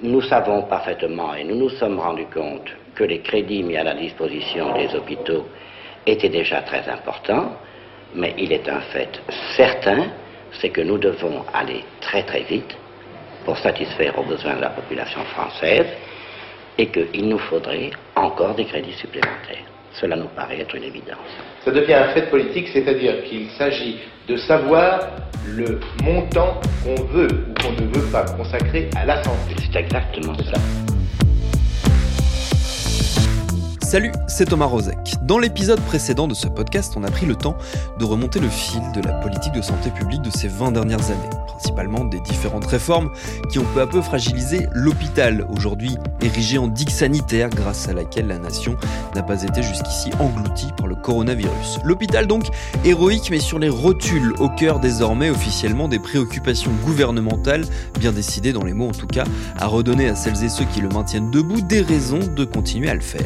Nous savons parfaitement et nous nous sommes rendus compte que les crédits mis à la disposition des hôpitaux étaient déjà très importants, mais il est un fait certain, c'est que nous devons aller très très vite pour satisfaire aux besoins de la population française et qu'il nous faudrait encore des crédits supplémentaires. Cela nous paraît être une évidence. Ça devient un fait politique, c'est-à-dire qu'il s'agit de savoir le montant qu'on veut ou qu'on ne veut pas consacrer à la santé. C'est exactement ça. Salut, c'est Thomas Rozek. Dans l'épisode précédent de ce podcast, on a pris le temps de remonter le fil de la politique de santé publique de ces 20 dernières années, principalement des différentes réformes qui ont peu à peu fragilisé l'hôpital, aujourd'hui érigé en digue sanitaire grâce à laquelle la nation n'a pas été jusqu'ici engloutie par le coronavirus. L'hôpital donc héroïque mais sur les rotules, au cœur désormais officiellement des préoccupations gouvernementales, bien décidées dans les mots en tout cas, à redonner à celles et ceux qui le maintiennent debout des raisons de continuer à le faire.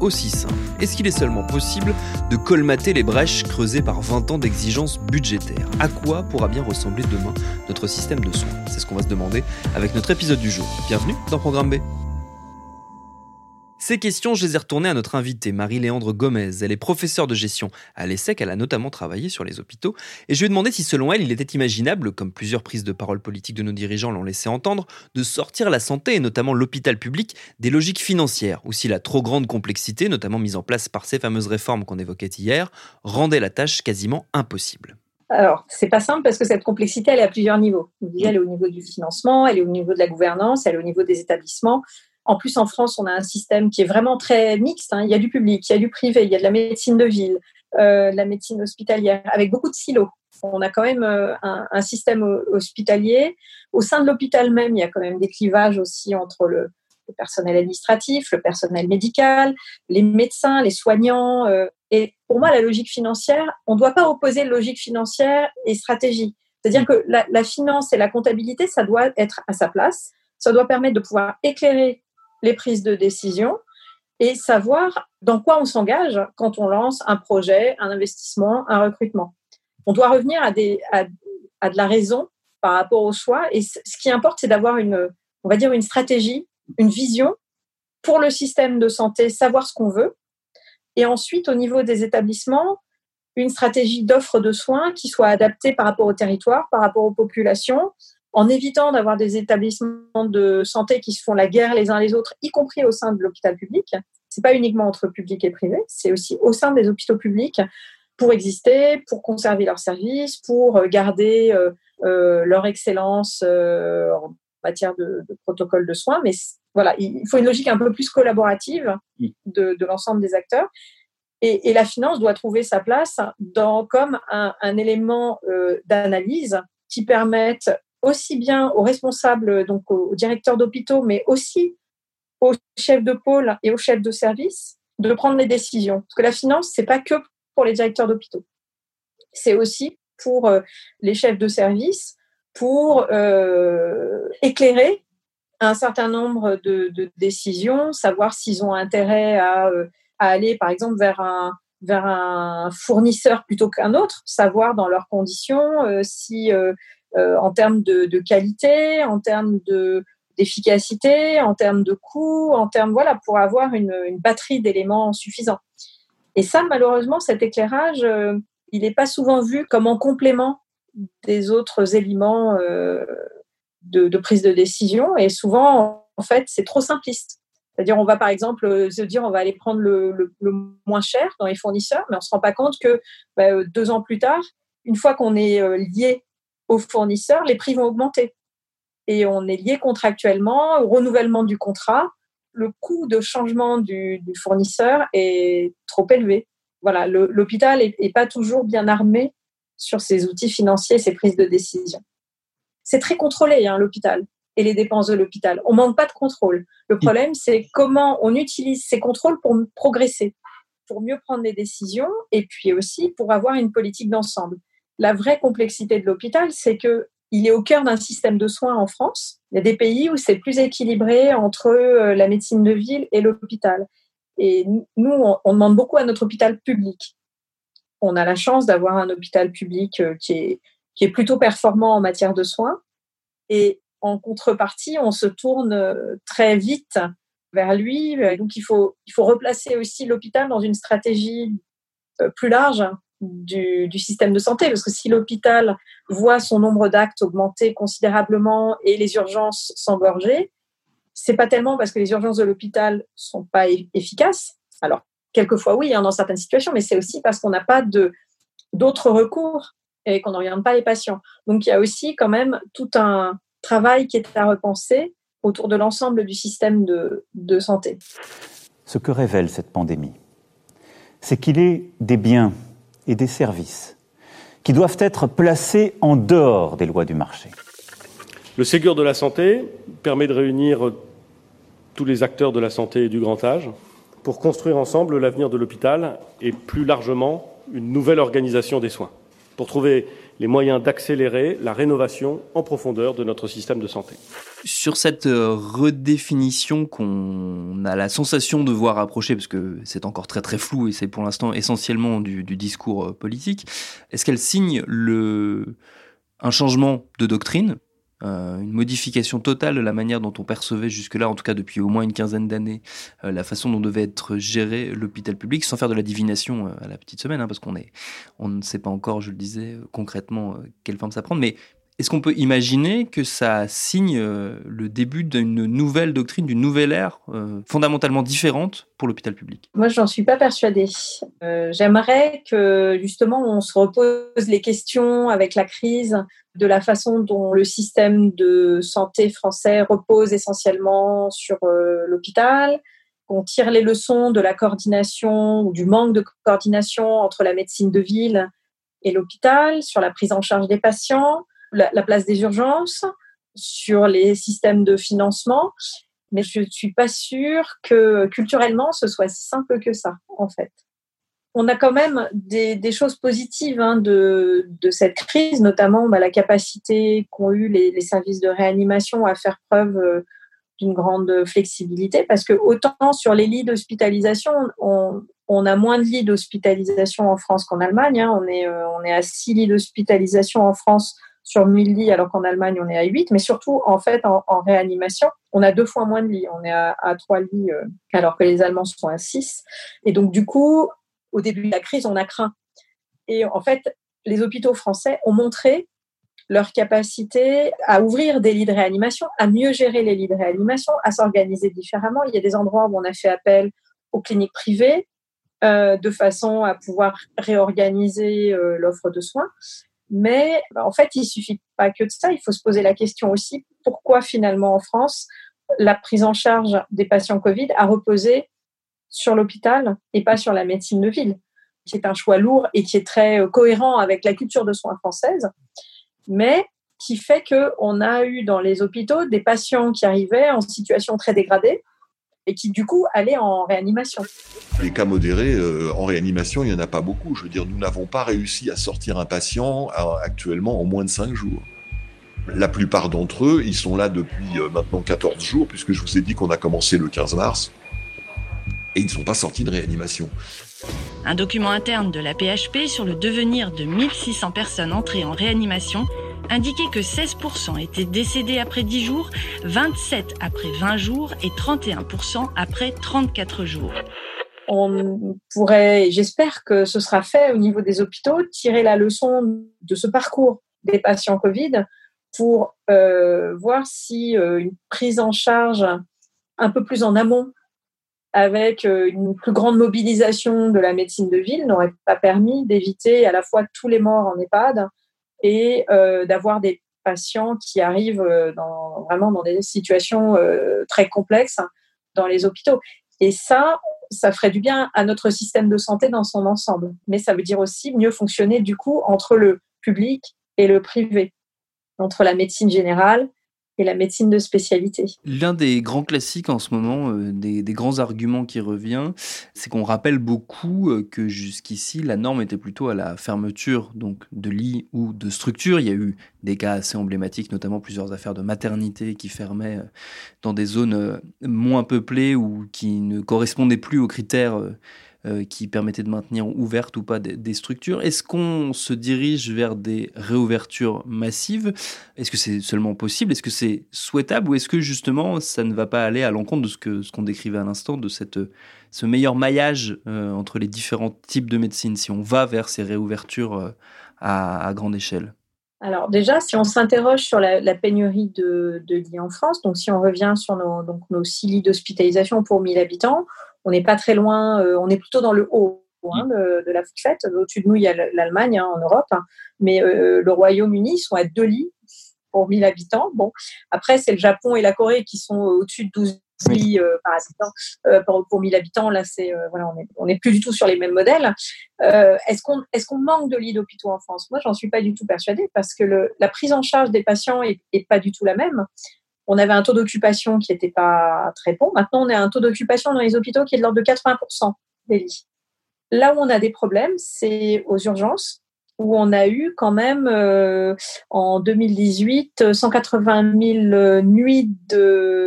Aussi simple Est-ce qu'il est seulement possible de colmater les brèches creusées par 20 ans d'exigences budgétaires? À quoi pourra bien ressembler demain notre système de soins? C'est ce qu'on va se demander avec notre épisode du jour. Bienvenue dans Programme B. Ces questions, je les ai retournées à notre invitée, Marie-Léandre Gomez. Elle est professeure de gestion à l'ESSEC, elle a notamment travaillé sur les hôpitaux. Et je lui ai demandé si, selon elle, il était imaginable, comme plusieurs prises de parole politiques de nos dirigeants l'ont laissé entendre, de sortir la santé, et notamment l'hôpital public, des logiques financières, ou si la trop grande complexité, notamment mise en place par ces fameuses réformes qu'on évoquait hier, rendait la tâche quasiment impossible. Alors, c'est pas simple parce que cette complexité, elle est à plusieurs niveaux. Elle est au niveau du financement, elle est au niveau de la gouvernance, elle est au niveau des établissements. En plus, en France, on a un système qui est vraiment très mixte. Hein. Il y a du public, il y a du privé, il y a de la médecine de ville, euh, de la médecine hospitalière, avec beaucoup de silos. On a quand même euh, un, système hospitalier. Au sein de l'hôpital même, il y a quand même des clivages aussi entre le, personnel administratif, le personnel médical, les médecins, les soignants. Euh, et pour moi, la logique financière, on ne doit pas opposer logique financière et stratégie. C'est-à-dire que la, la finance et la comptabilité, ça doit être à sa place. Ça doit permettre de pouvoir éclairer les prises de décision et savoir dans quoi on s'engage quand on lance un projet, un investissement, un recrutement. On doit revenir à, de la raison par rapport au choix. Et ce qui importe, c'est d'avoir une, on va dire, une stratégie, une vision pour le système de santé, savoir ce qu'on veut. Et ensuite, au niveau des établissements, une stratégie d'offre de soins qui soit adaptée par rapport au territoire, par rapport aux populations, en évitant d'avoir des établissements de santé qui se font la guerre les uns les autres, y compris au sein de l'hôpital public. C'est pas uniquement entre public et privé, c'est aussi au sein des hôpitaux publics pour exister, pour conserver leurs services, pour garder euh, euh, leur excellence euh, en matière de, de, protocole de soins. Mais voilà, il faut une logique un peu plus collaborative de, de l'ensemble des acteurs. Et, et, la finance doit trouver sa place dans, comme un, un élément d'analyse qui permette aussi bien aux responsables, donc aux directeurs d'hôpitaux, mais aussi aux chefs de pôle et aux chefs de service de prendre les décisions. Parce que la finance, c'est pas que pour les directeurs d'hôpitaux. C'est aussi pour euh, les chefs de service, pour euh, éclairer un certain nombre de, décisions, savoir s'ils ont intérêt à, euh, à, aller, par exemple, vers un, vers un fournisseur plutôt qu'un autre, savoir dans leurs conditions si en termes de, qualité, en termes de d'efficacité, en termes de coût, en termes voilà pour avoir une, batterie d'éléments suffisants. Et ça, malheureusement, cet éclairage, euh, il n'est pas souvent vu comme en complément des autres éléments euh, de, prise de décision. Et souvent, en fait, c'est trop simpliste. C'est-à-dire, on va par exemple se dire, on va aller prendre le, moins cher dans les fournisseurs, mais on se rend pas compte que bah, deux ans plus tard, une fois qu'on est lié aux fournisseurs, les prix vont augmenter. Et on est lié contractuellement au renouvellement du contrat. Le coût de changement du, du fournisseur est trop élevé. Voilà, l'hôpital n'est pas toujours bien armé sur ses outils financiers, ses prises de décision. c'est très contrôlé, hein, l'hôpital et les dépenses de l'hôpital. On manque pas de contrôle. Le problème, c'est comment on utilise ces contrôles pour progresser, pour mieux prendre des décisions et puis aussi pour avoir une politique d'ensemble. La vraie complexité de l'hôpital, c'est que il est au cœur d'un système de soins en France. Il y a des pays où c'est plus équilibré entre euh, la médecine de ville et l'hôpital. Et nous, on demande beaucoup à notre hôpital public. On a la chance d'avoir un hôpital public euh, qui est, plutôt performant en matière de soins. Et en contrepartie, on se tourne euh, très vite vers lui. Donc, il faut, replacer aussi l'hôpital dans une stratégie plus large du, système de santé, parce que si l'hôpital voit son nombre d'actes augmenter considérablement et les urgences s'engorger, c'est pas tellement parce que les urgences de l'hôpital sont pas efficaces. Alors, quelquefois oui, hein, dans certaines situations, mais c'est aussi parce qu'on n'a pas d'autres recours et qu'on n'oriente pas les patients. Donc, il y a aussi quand même tout un, travail qui est à repenser autour de l'ensemble du système de, de santé. Ce que révèle cette pandémie, c'est qu'il est des biens et des services qui doivent être placés en dehors des lois du marché. Le Ségur de la santé permet de réunir tous les acteurs de la santé et du grand âge pour construire ensemble l'avenir de l'hôpital et plus largement une nouvelle organisation des soins, pour trouver les moyens d'accélérer la rénovation en profondeur de notre système de santé. Sur cette euh, redéfinition qu'on a la sensation de voir approcher, parce que c'est encore très très flou et c'est pour l'instant essentiellement du, discours euh, politique, est-ce qu'elle signe le, un changement de doctrine euh, une modification totale de la manière dont on percevait jusque-là, en tout cas depuis au moins une quinzaine d'années, euh, la façon dont devait être géré l'hôpital public, sans faire de la divination euh, à la petite semaine, hein, parce qu'on est, on ne sait pas encore, je le disais, concrètement quelle forme ça prend, mais est-ce qu'on peut imaginer que ça signe le début d'une nouvelle doctrine, d'une nouvelle ère fondamentalement différente pour l'hôpital public? Moi, j'en suis pas persuadée. J'aimerais que justement on se repose les questions avec la crise de la façon dont le système de santé français repose essentiellement sur euh, l'hôpital, qu'on tire les leçons de la coordination ou du manque de coordination entre la médecine de ville et l'hôpital, sur la prise en charge des patients, la, la, place des urgences, sur les systèmes de financement. Mais je ne suis pas sûre que culturellement ce soit si simple que ça, en fait on a quand même des, choses positives hein, de, cette crise, notamment bah, la capacité qu'ont eu les, services de réanimation à faire preuve euh, d'une grande flexibilité, parce que autant sur les lits d'hospitalisation, on, a moins de lits d'hospitalisation en France qu'en Allemagne. Hein. on, est, euh, on est à 6 lits d'hospitalisation en France sur 1000 lits, alors qu'en Allemagne, on est à 8. Mais surtout, en fait, en, réanimation, on a deux fois moins de lits. On est à, à 3 lits, euh, alors que les Allemands sont à 6. Et donc, du coup, au début de la crise, on a craint. Et en fait, les hôpitaux français ont montré leur capacité à ouvrir des lits de réanimation, à mieux gérer les lits de réanimation, à s'organiser différemment. Il y a des endroits où on a fait appel aux cliniques privées euh, de façon à pouvoir réorganiser euh, l'offre de soins. Mais bah, en fait, il suffit pas que de ça. Il faut se poser la question aussi pourquoi finalement en France la prise en charge des patients Covid a reposé sur l'hôpital et pas sur la médecine de ville, qui est un choix lourd et qui est très euh, cohérent avec la culture de soins française, mais qui fait qu'on a eu dans les hôpitaux des patients qui arrivaient en situation très dégradée et qui du coup allaient en réanimation. Les cas modérés euh, en réanimation, il n'y en a pas beaucoup. Je veux dire, nous n'avons pas réussi à sortir un patient euh, actuellement en moins de 5 jours. La plupart d'entre eux, ils sont là depuis maintenant 14 jours, puisque je vous ai dit qu'on a commencé le 15 mars et ils ne sont pas sortis de réanimation. Un document interne de la PHP sur le devenir de 1600 personnes entrées en réanimation indiquait que 16% étaient décédés après 10 jours, 27 après 20 jours et 31% après 34 jours. On pourrait, j'espère que ce sera fait au niveau des hôpitaux, tirer la leçon de ce parcours des patients Covid pour euh, voir si euh, une prise en charge un peu plus en amont avec euh, une plus grande mobilisation de la médecine de ville n'aurait pas permis d'éviter à la fois tous les morts en EHPAD et euh, d'avoir des patients qui arrivent euh, dans, vraiment dans des situations très complexes dans les hôpitaux. Et ça, ça ferait du bien à notre système de santé dans son ensemble. Mais ça veut dire aussi mieux fonctionner du coup entre le public et le privé. entre la médecine générale et la médecine de spécialité. L'un des grands classiques en ce moment, euh, des, grands arguments qui revient, c'est qu'on rappelle beaucoup euh, que jusqu'ici, la norme était plutôt à la fermeture donc de lits ou de structures. Il y a eu des cas assez emblématiques, notamment plusieurs affaires de maternité qui fermaient euh, dans des zones moins peuplées ou qui ne correspondaient plus aux critères euh, qui permettait de maintenir ouvertes ou pas des, structures. Est-ce qu'on se dirige vers des réouvertures massives? Est-ce que c'est seulement possible? Est-ce que c'est souhaitable? Ou est-ce que justement ça ne va pas aller à l'encontre de ce qu'on décrivait à l'instant, de cette, ce meilleur maillage euh, entre les différents types de médecine, si on va vers ces réouvertures euh, à, grande échelle? Alors déjà, si on s'interroge sur la, pénurie de, lits en France, donc si on revient sur nos, donc nos six lits d'hospitalisation pour 1000 habitants, on n'est pas très loin, euh, on est plutôt dans le haut hein, de, la fourchette. Au-dessus de nous, il y a l'Allemagne hein, en Europe, hein. mais euh, le Royaume-Uni sont à deux lits pour 1000 habitants. Bon, après, c'est le Japon et la Corée qui sont au-dessus de 12 lits euh, par habitant pour, pour 1000 habitants. Là, c'est voilà, on n'est plus du tout sur les mêmes modèles. est-ce qu'on est-ce qu'on manque de lits d'hôpitaux en France? Moi, j'en suis pas du tout persuadée parce que le, la prise en charge des patients est, est pas du tout la même on avait un taux d'occupation qui n'était pas très bon. Maintenant, on a un taux d'occupation dans les hôpitaux qui est de l'ordre de 80% des lits. Là où on a des problèmes, c'est aux urgences, où on a eu quand même euh, en 2018 180 000 nuits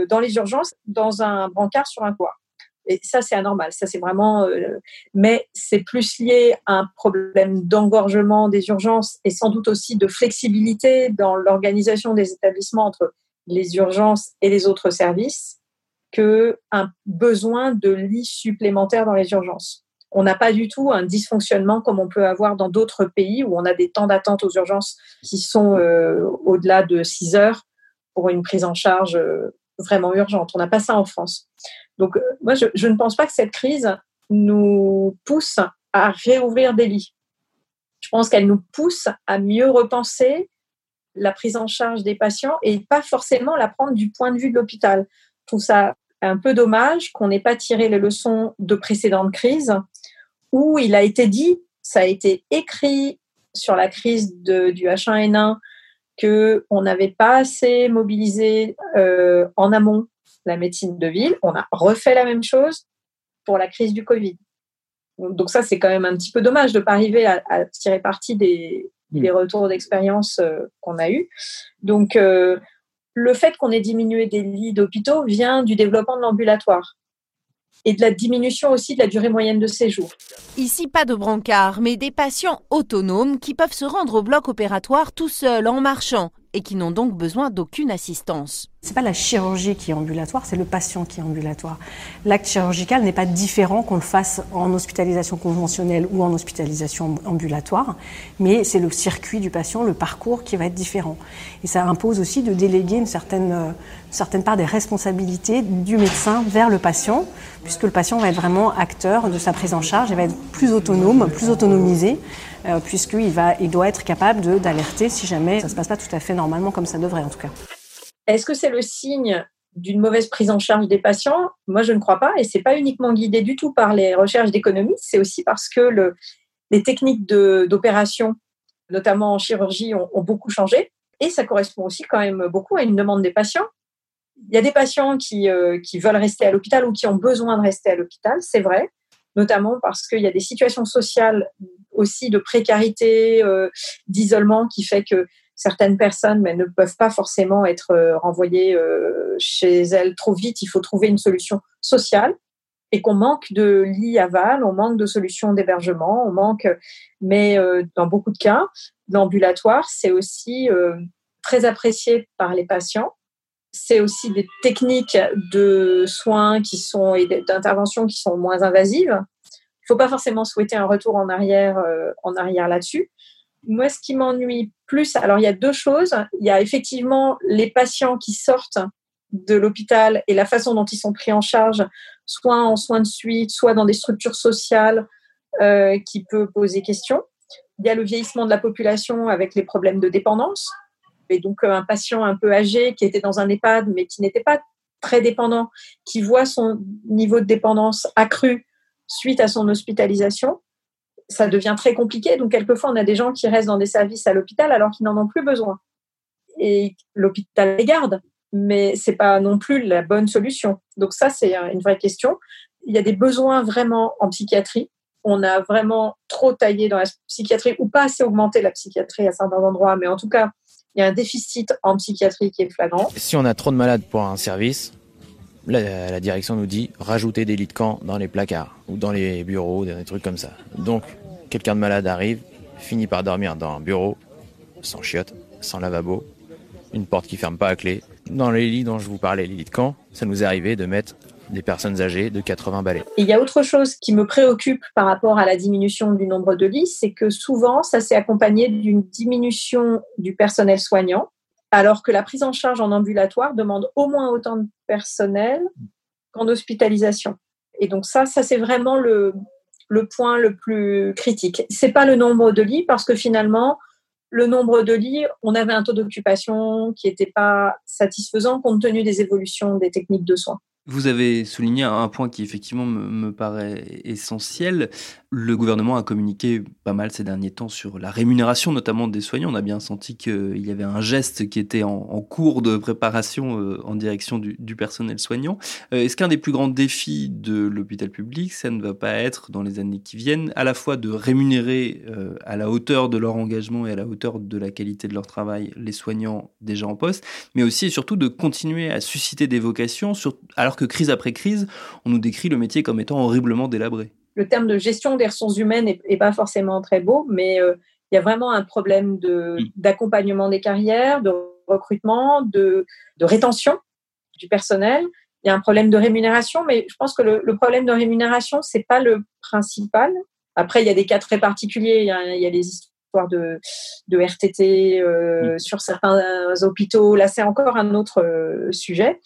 dans les urgences dans un brancard sur un toit. Et ça, c'est anormal. Ça, c'est vraiment. Euh, mais c'est plus lié à un problème d'engorgement des urgences et sans doute aussi de flexibilité dans l'organisation des établissements entre les urgences et les autres services qu'un besoin de lits supplémentaires dans les urgences. On n'a pas du tout un dysfonctionnement comme on peut avoir dans d'autres pays où on a des temps d'attente aux urgences qui sont euh, au-delà de 6 heures pour une prise en charge euh, vraiment urgente. On n'a pas ça en France. Donc, euh, moi, je, ne pense pas que cette crise nous pousse à réouvrir des lits. Je pense qu'elle nous pousse à mieux repenser la prise en charge des patients et pas forcément la prendre du point de vue de l'hôpital. Je trouve ça un peu dommage qu'on n'ait pas tiré les leçons de précédentes crises où il a été dit, ça a été écrit sur la crise du H1N1 que on n'avait pas assez mobilisé euh, en amont la médecine de ville. On a refait la même chose pour la crise du Covid. Donc ça, c'est quand même un petit peu dommage de ne pas arriver à tirer parti des, les mm. retours d'expérience euh, qu'on a eus. Donc, euh, le fait qu'on ait diminué des lits d'hôpitaux vient du développement de l'ambulatoire et de la diminution aussi de la durée moyenne de séjour. Ici, pas de brancard, mais des patients autonomes qui peuvent se rendre au bloc opératoire tout seuls en marchant et qui n'ont donc besoin d'aucune assistance. C'est pas la chirurgie qui est ambulatoire, c'est le patient qui est ambulatoire. L'acte chirurgical n'est pas différent qu'on le fasse en hospitalisation conventionnelle ou en hospitalisation ambulatoire, mais c'est le circuit du patient, le parcours qui va être différent. Et ça impose aussi de déléguer une certaine, une certaine part des responsabilités du médecin vers le patient, puisque le patient va être vraiment acteur de sa prise en charge et va être plus autonome, plus autonomisé euh, puisqu'il va, il doit être capable d'alerter si jamais ça ne se passe pas tout à fait normalement comme ça devrait en tout cas. Est-ce que c'est le signe d'une mauvaise prise en charge des patients? Moi, je ne crois pas, et c'est pas uniquement guidé du tout par les recherches d'économie, c'est aussi parce que le, les techniques d'opération, notamment en chirurgie, ont, ont, beaucoup changé, et ça correspond aussi quand même beaucoup à une demande des patients. Il y a des patients qui, euh, qui veulent rester à l'hôpital ou qui ont besoin de rester à l'hôpital, c'est vrai, notamment parce qu'il y a des situations sociales aussi de précarité, euh, d'isolement qui fait que certaines personnes mais ne peuvent pas forcément être euh, renvoyées euh, chez elles trop vite. Il faut trouver une solution sociale et qu'on manque de lits aval, on manque de solutions d'hébergement, on manque, mais dans beaucoup de cas, l'ambulatoire, c'est aussi très apprécié par les patients. C'est aussi des techniques de soins qui sont et d'intervention qui sont moins invasives faut pas forcément souhaiter un retour en arrière, euh, en arrière là-dessus. Moi, ce qui m'ennuie plus, alors il y a deux choses. Il y a effectivement les patients qui sortent de l'hôpital et la façon dont ils sont pris en charge, soit en soins de suite, soit dans des structures sociales, euh, qui peut poser question. Il y a le vieillissement de la population avec les problèmes de dépendance. Et donc, euh, un patient un peu âgé qui était dans un EHPAD, mais qui n'était pas très dépendant, qui voit son niveau de dépendance accru suite à son hospitalisation, ça devient très compliqué. Donc, quelquefois, on a des gens qui restent dans des services à l'hôpital alors qu'ils n'en ont plus besoin. et l'hôpital les garde. Mais c'est pas non plus la bonne solution. Donc ça, c'est une vraie question. Il y a des besoins vraiment en psychiatrie. On a vraiment trop taillé dans la psychiatrie ou pas assez augmenté la psychiatrie à certains endroits, mais en tout cas, il y a un déficit en psychiatrie qui est flagrant. Si on a trop de malades pour un service, la, direction nous dit rajouter des lits de camp dans les placards ou dans les bureaux, des trucs comme ça. Donc, quelqu'un de malade arrive, finit par dormir dans un bureau, sans chiottes, sans lavabo, une porte qui ferme pas à clé. Dans les lits dont je vous parlais, les lits de camp, ça nous est arrivé de mettre des personnes âgées de 80 balais. il y a autre chose qui me préoccupe par rapport à la diminution du nombre de lits, c'est que souvent, ça s'est accompagné d'une diminution du personnel soignant, alors que la prise en charge en ambulatoire demande au moins autant de personnel qu'en hospitalisation. Et donc ça, ça c'est vraiment le, le point le plus critique. C'est pas le nombre de lits parce que finalement, le nombre de lits, on avait un taux d'occupation qui n'était pas satisfaisant compte tenu des évolutions des techniques de soins. Vous avez souligné un point qui effectivement me, paraît essentiel. Le gouvernement a communiqué pas mal ces derniers temps sur la rémunération, notamment des soignants. On a bien senti qu'il y avait un geste qui était en, cours de préparation euh, en direction du, personnel soignant. Euh, est-ce qu'un des plus grands défis de l'hôpital public, ça ne va pas être dans les années qui viennent, à la fois de rémunérer euh, à la hauteur de leur engagement et à la hauteur de la qualité de leur travail les soignants déjà en poste, mais aussi et surtout de continuer à susciter des vocations alors que crise après crise, on nous décrit le métier comme étant horriblement délabré? Le terme de gestion des ressources humaines n'est pas forcément très beau, mais euh, il y a vraiment un problème d'accompagnement des carrières, de recrutement, de, rétention du personnel. Il y a un problème de rémunération, mais je pense que le, problème de rémunération, c'est pas le principal. Après, il y a des cas très particuliers. Il y a, il y a les histoires de, de RTT euh, sur certains hôpitaux. Là, c'est encore un autre euh, sujet.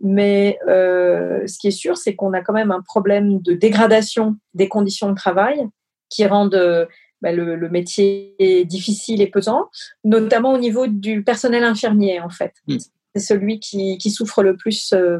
Mais euh, ce qui est sûr, c'est qu'on a quand même un problème de dégradation des conditions de travail qui rendent euh, bah, le, métier difficile et pesant, notamment au niveau du personnel infirmier, en fait. Mm. C'est celui qui, qui, souffre le plus euh,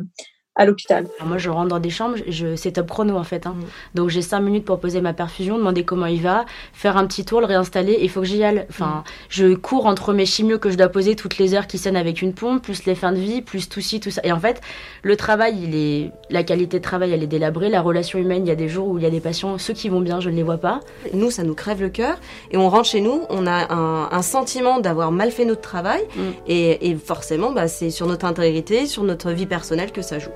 à l'hôpital. Moi, je rentre dans des chambres, je, c'est top chrono en fait. Hein. Mm. Donc j'ai cinq minutes pour poser ma perfusion, demander comment il va, faire un petit tour, le réinstaller. Il faut que j'y aille. Enfin, mm. je cours entre mes chimios que je dois poser toutes les heures qui sonnent avec une pompe, plus les fins de vie, plus tout ci, tout ça. Et en fait, le travail, il est, la qualité de travail, elle est délabrée. La relation humaine, il y a des jours où il y a des patients, ceux qui vont bien, je ne les vois pas. Nous, ça nous crève le cœur. Et on rentre chez nous, on a un, sentiment d'avoir mal fait notre travail. Mm. Et, et, forcément, bah, c'est sur notre intégrité, sur notre vie personnelle que ça joue.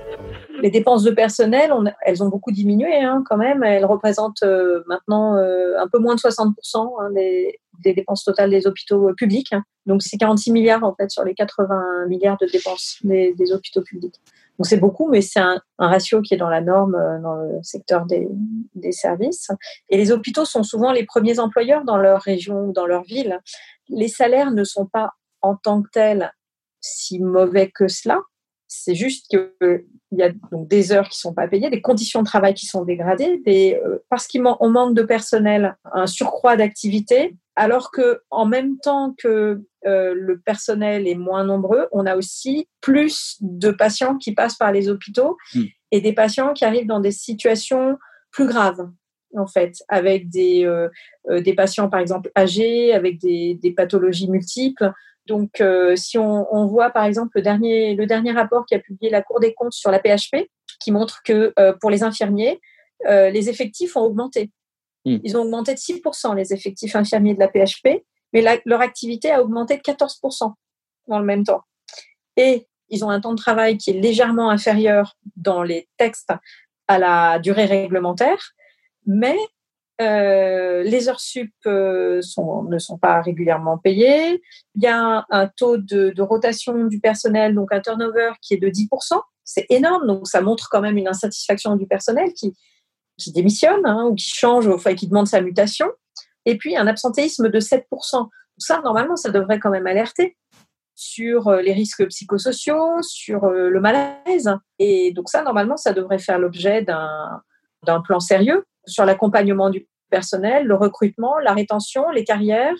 Les dépenses de personnel, elles ont beaucoup diminué hein, quand même. Elles représentent euh, maintenant euh, un peu moins de 60% hein, des, dépenses totales des hôpitaux euh, publics. Donc c'est 46 milliards en fait sur les 80 milliards de dépenses des, hôpitaux publics. Donc c'est beaucoup, mais c'est un, ratio qui est dans la norme dans le secteur des, des, services. Et les hôpitaux sont souvent les premiers employeurs dans leur région ou dans leur ville. Les salaires ne sont pas en tant que tels si mauvais que cela. C'est juste qu'il y a donc des heures qui sont pas payées, des conditions de travail qui sont dégradées, des, euh, parce qu'on manque de personnel, un surcroît d'activité, alors que en même temps que euh, le personnel est moins nombreux, on a aussi plus de patients qui passent par les hôpitaux hmm. et des patients qui arrivent dans des situations plus graves en fait, avec des, euh, des patients par exemple âgés, avec des, des pathologies multiples, donc, euh, si on, voit par exemple le dernier, le dernier rapport qui a publié la Cour des comptes sur la PHP, qui montre que euh, pour les infirmiers, euh, les effectifs ont augmenté. Hmm. Ils ont augmenté de 6% les effectifs infirmiers de la PHP, mais leur activité a augmenté de 14% dans le même temps. Et ils ont un temps de travail qui est légèrement inférieur dans les textes à la durée réglementaire, mais euh, les heures sup euh, ne sont pas régulièrement payées. Il y a un, taux de, rotation du personnel, donc un turnover qui est de 10%. C'est énorme, donc ça montre quand même une insatisfaction du personnel qui, démissionne hein, ou qui change, enfin qui demande sa mutation. Et puis un absentéisme de 7%. Ça, normalement, ça devrait quand même alerter sur euh, les risques psychosociaux, sur le malaise. Et donc ça, normalement, ça devrait faire l'objet d'un plan sérieux sur l'accompagnement du personnel, le recrutement, la rétention, les carrières,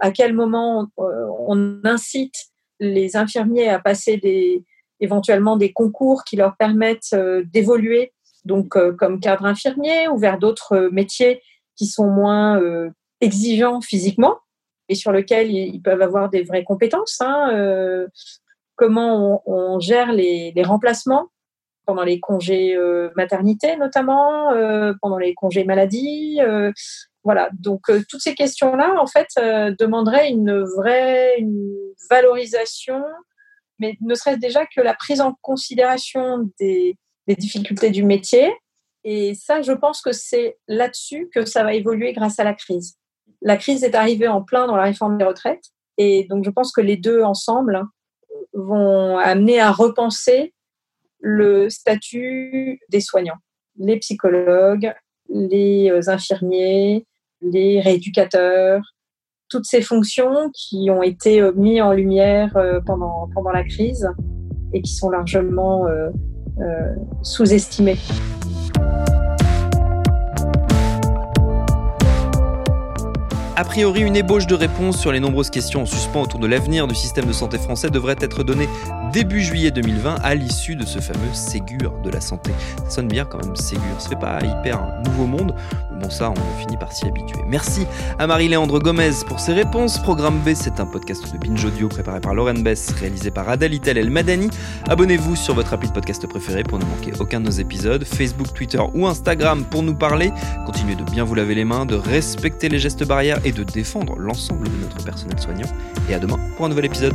à quel moment euh, on, incite les infirmiers à passer des, éventuellement des concours qui leur permettent euh, d'évoluer, donc euh, comme cadre infirmier ou vers d'autres métiers qui sont moins exigeants physiquement. et sur lequel ils, peuvent avoir des vraies compétences. Hein, comment on, gère les, remplacements pendant les congés maternité notamment, pendant les congés maladie. voilà, donc toutes ces questions-là, en fait, demanderaient une vraie une valorisation, mais ne serait-ce déjà que la prise en considération des, des difficultés du métier. Et ça, je pense que c'est là-dessus que ça va évoluer grâce à la crise. La crise est arrivée en plein dans la réforme des retraites. Et donc, je pense que les deux ensemble vont amener à repenser le statut des soignants, les psychologues, les euh, infirmiers, les rééducateurs, toutes ces fonctions qui ont été euh, mises en lumière euh, pendant, pendant la crise et qui sont largement sous-estimées. A priori, une ébauche de réponse sur les nombreuses questions en suspens autour de l'avenir du système de santé français devrait être donnée début juillet 2020 à l'issue de ce fameux Ségur de la santé. Ça sonne bien quand même Ségur, fait pas hyper un nouveau monde. Bon ça, on finit par s'y habituer. Merci à Marie-Léandre Gomez pour ses réponses. Programme B, c'est un podcast de Binge Audio préparé par Lauren Bess, réalisé par Adal El Madani. Abonnez-vous sur votre appli de podcast préféré pour ne manquer aucun de nos épisodes. Facebook, Twitter ou Instagram pour nous parler. Continuez de bien vous laver les mains, de respecter les gestes barrières et de défendre l'ensemble de notre personnel soignant. Et à demain pour un nouvel épisode.